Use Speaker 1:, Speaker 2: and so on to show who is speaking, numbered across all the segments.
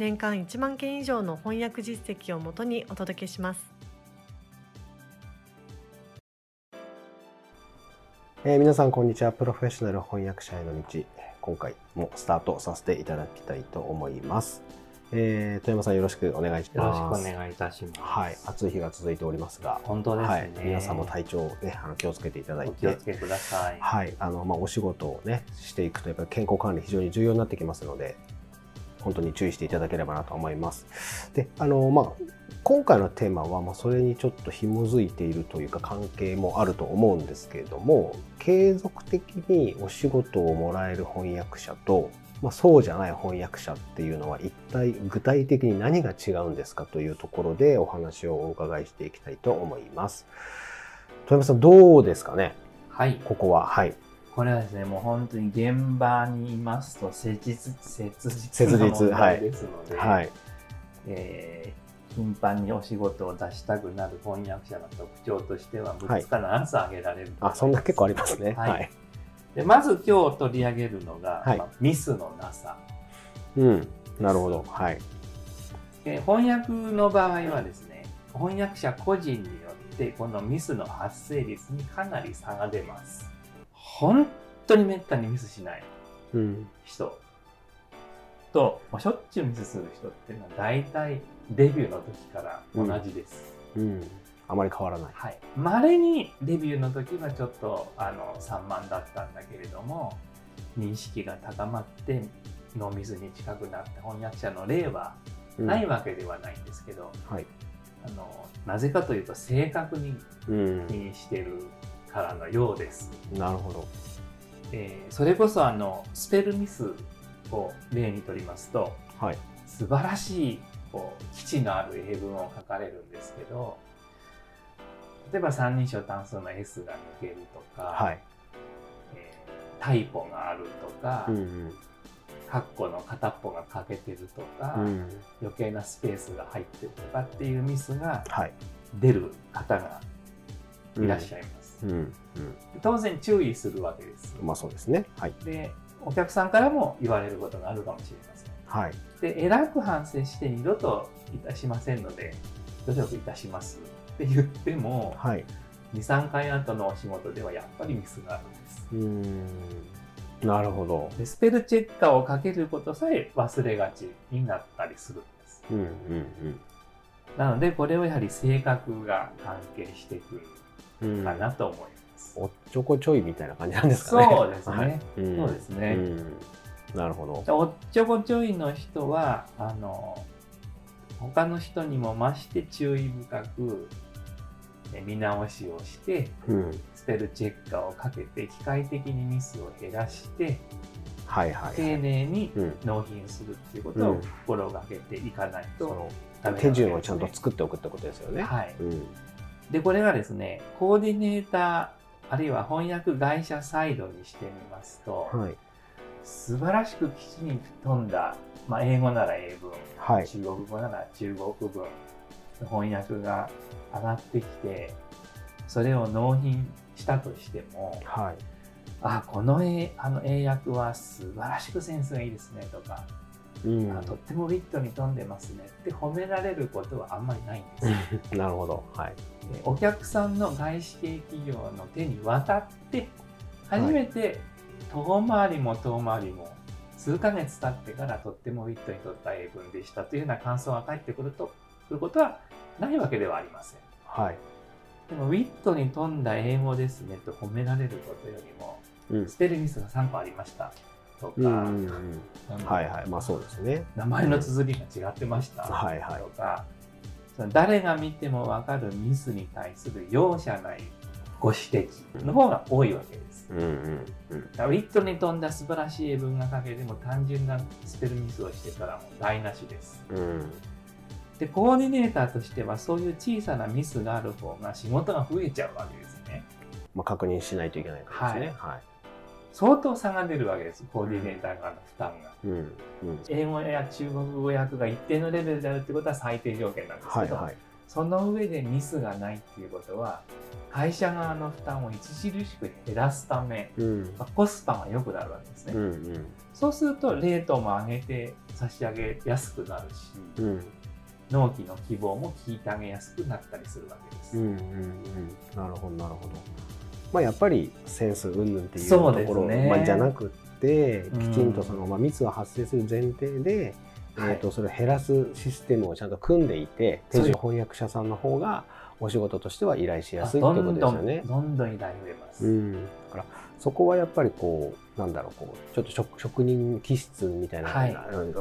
Speaker 1: 年間1万件以上の翻訳実績をもとにお届けします。
Speaker 2: えー、皆さんこんにちはプロフェッショナル翻訳者への道今回もスタートさせていただきたいと思いますえー、富山さんよろしくお願いします。
Speaker 3: よろしくお願いいたします。
Speaker 2: はい、暑い日が続いておりますが、
Speaker 3: 本当ですね。はい、
Speaker 2: 皆さんも体調ね、あの気をつけていただいて、
Speaker 3: 気をつけください。
Speaker 2: はい、あのまあお仕事をねしていくとやっぱり健康管理非常に重要になってきますので、本当に注意していただければなと思います。で、あの、まあ、今回のテーマは、まあ、それにちょっと紐づいているというか関係もあると思うんですけれども、継続的にお仕事をもらえる翻訳者と、まあ、そうじゃない翻訳者っていうのは一体具体的に何が違うんですかというところでお話をお伺いしていきたいと思います。富山さんどうですかね？
Speaker 3: はい。
Speaker 2: ここは。はい。
Speaker 3: これはですね、もう本当に現場にいますと切実、切実な問題ですので、はいはい、えー、頻繁にお仕事を出したくなる翻訳者の特徴としては、6つか7つ挙げられる、
Speaker 2: はい、あ、そんな結構ありますね。はい。
Speaker 3: でまず今日取り上げるのが、まあ、ミスのなさ。
Speaker 2: うん、なるほど。はい。
Speaker 3: 翻訳の場合はですね、翻訳者個人によってこのミスの発生率にかなり差が出ます。本当にめったにミスしない人。と、まあ、しょっちゅうミスする人っていうのは大体デビューの時から同じです。
Speaker 2: うん、うんあまり変わらない。
Speaker 3: はい。稀にデビューの時はちょっとあの散漫だったんだけれども、認識が高まってノーミスに近くなった翻訳者の例はないわけではないんですけど、うん、はい、あのなぜかというと正確に気にしてるからのようです。
Speaker 2: なるほど。
Speaker 3: えー、それこそあのスペルミスを例にとりますと、はい、素晴らしいこう基地のある英文を書かれるんですけど例えば三人称単数の S が抜けるとか、はいえー、タイポがあるとか、うんうん、カッコの片っぽが欠けてるとか、うん、余計なスペースが入ってるとかっていうミスが出る方がいらっしゃいます。うんうん、当然注意するわけです。
Speaker 2: まあそうですね。
Speaker 3: はい。で、お客さんからも言われることがあるかもしれません。はい。で、えらく反省して二度といたしませんので、努力いたしますって言っても、はい。2、3回後のお仕事ではやっぱりミスがあるんです。
Speaker 2: うん。なるほど
Speaker 3: で。スペルチェッカーをかけることさえ忘れがちになったりするんです。うんうんうん。なので、これはやはり性格が関係してくるかなと思います。
Speaker 2: おっちょこちょいみたいな感じなんですかね。
Speaker 3: そうですね。はい、そうですね。
Speaker 2: なるほ
Speaker 3: ど。おっちょこちょいの人は、あの、他の人にも増して注意深く見直しをして、うん、スペルチェッカーをかけて機械的にミスを減らして、はいはい、はい、丁寧に納品するっていうことを心がけていかないと、
Speaker 2: うん、手順をちゃんと作っておくってことですよね。
Speaker 3: はい、うんで、これがですね、コーディネーター、あるいは翻訳会社サイドにしてみますと、はい、素晴らしく基地に富んだ、まあ、英語なら英文、はい、中国語なら中国文、翻訳が上がってきて、それを納品したとしても、はい、あ、この英あの英訳は素晴らしくセンスがいいですねとか、うん、とってもウィットに富んでますねって褒められることはあんまりないんです。
Speaker 2: なるほど、はい、
Speaker 3: お客さんの外資系企業の手に渡って初めて遠回りも遠回りも数ヶ月経ってからとってもウィットにとった英文でしたというような感想が返ってくるとくることはないわけではありません。はい、でもウィットに富んだ英語ですねと褒められることよりも、うん、スペルミスが3個ありましたとか、
Speaker 2: はいはい。まあそうですね。
Speaker 3: 名前の綴りが違ってました、とか、誰が見ても分かるミスに対する容赦ないご指摘の方が多いわけです。うんうんうん、ウィットに富んだ素晴らしい英文が書けても単純なスペルミスをしてたらもう台無しです。うんでコーディネーターとしてはそういう小さなミスがある方が仕事が増えちゃうわけですね。
Speaker 2: まあ、確認しないといけないからですね。はい、はい
Speaker 3: 相当差が出るわけです、コーディネーター側の負担が。うん。うん、英語や中国語訳が一定のレベルであるってことは最低条件なんですけど、はいはい、その上でミスがないっていうことは、会社側の負担を著しく減らすため、うん、まあ、コスパが良くなるわけですね、うんうん、そうするとレートも上げて差し上げやすくなるし、うん、納期の希望も聞いてあげやすくなったりするわけです。うんうんうん、
Speaker 2: なるほどなるほど。まあ、やっぱりセンス云々っていうところ、ね、まあ、じゃなくてきちんとその、まあ、密が発生する前提で、えー、とそれを減らすシステムをちゃんと組んでいて手順翻訳者さんの方がお仕事としては依頼しやすいってことですよね。
Speaker 3: どんどん依頼増えます。うん、だ
Speaker 2: からそこはやっぱりこうなんだろうこうちょっと職職人気質みたいな、はい、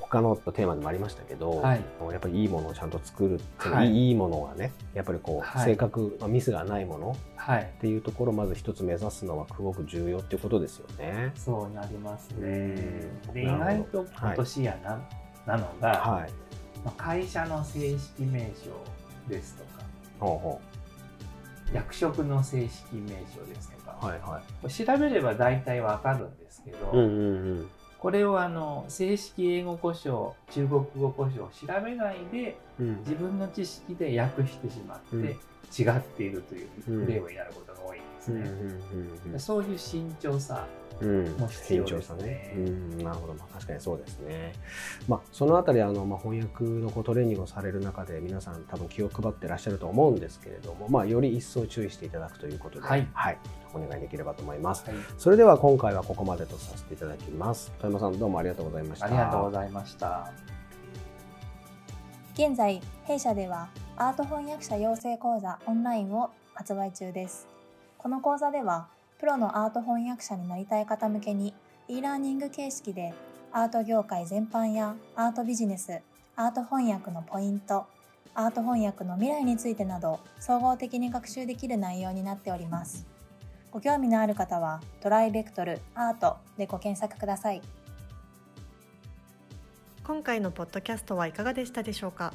Speaker 2: 他のテーマでもありましたけど、はい、やっぱりいいものをちゃんと作る、はい、いいものがねやっぱりこう、はい、正確、まあ、ミスがないものっていうところをまず一つ目指すのはすごく重要っていうことですよね。
Speaker 3: そうなりますね。で意外と今年やな,、なのが、はい。まあ、会社の正式名称ですとかほうほう役職の正式名称ですと。か、はいはい、調べれば大体わかるんですけど、うんうんうん、これをあの正式英語故障中国語故障を調べないで、うん、自分の知識で訳してしまって、違っているという例をやることですね。そういう慎重さうん、必要ですね。
Speaker 2: うん、なるほど、まあ、確かにそうですね。まあ、そのあたりあの、まあ、翻訳のこうトレーニングをされる中で皆さん多分気を配ってらっしゃると思うんですけれども、まあ、より一層注意していただくということで、はい、はい、お願いできればと思います、はい、それでは今回はここまでとさせていただきます。富山さんどうもありがとうございました。
Speaker 3: ありがとうございました。
Speaker 4: 現在弊社ではアート翻訳者養成講座オンラインを発売中です。この講座ではプロのアート翻訳者になりたい方向けに e ラーニング形式でアート業界全般やアートビジネス、アート翻訳のポイント、アート翻訳の未来についてなど総合的に学習できる内容になっております。ご興味のある方はトライベクトルアートでご検索ください。
Speaker 1: 今回のポッドキャストはいかがでしたでしょうか？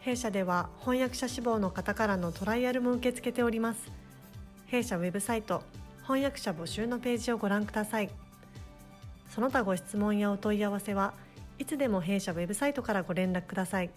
Speaker 1: 弊社では翻訳者志望の方からのトライアルも受け付けております。弊社ウェブサイト翻訳者募集のページをご覧くださいその他ご質問やお問い合わせはいつでも弊社ウェブサイトからご連絡ください。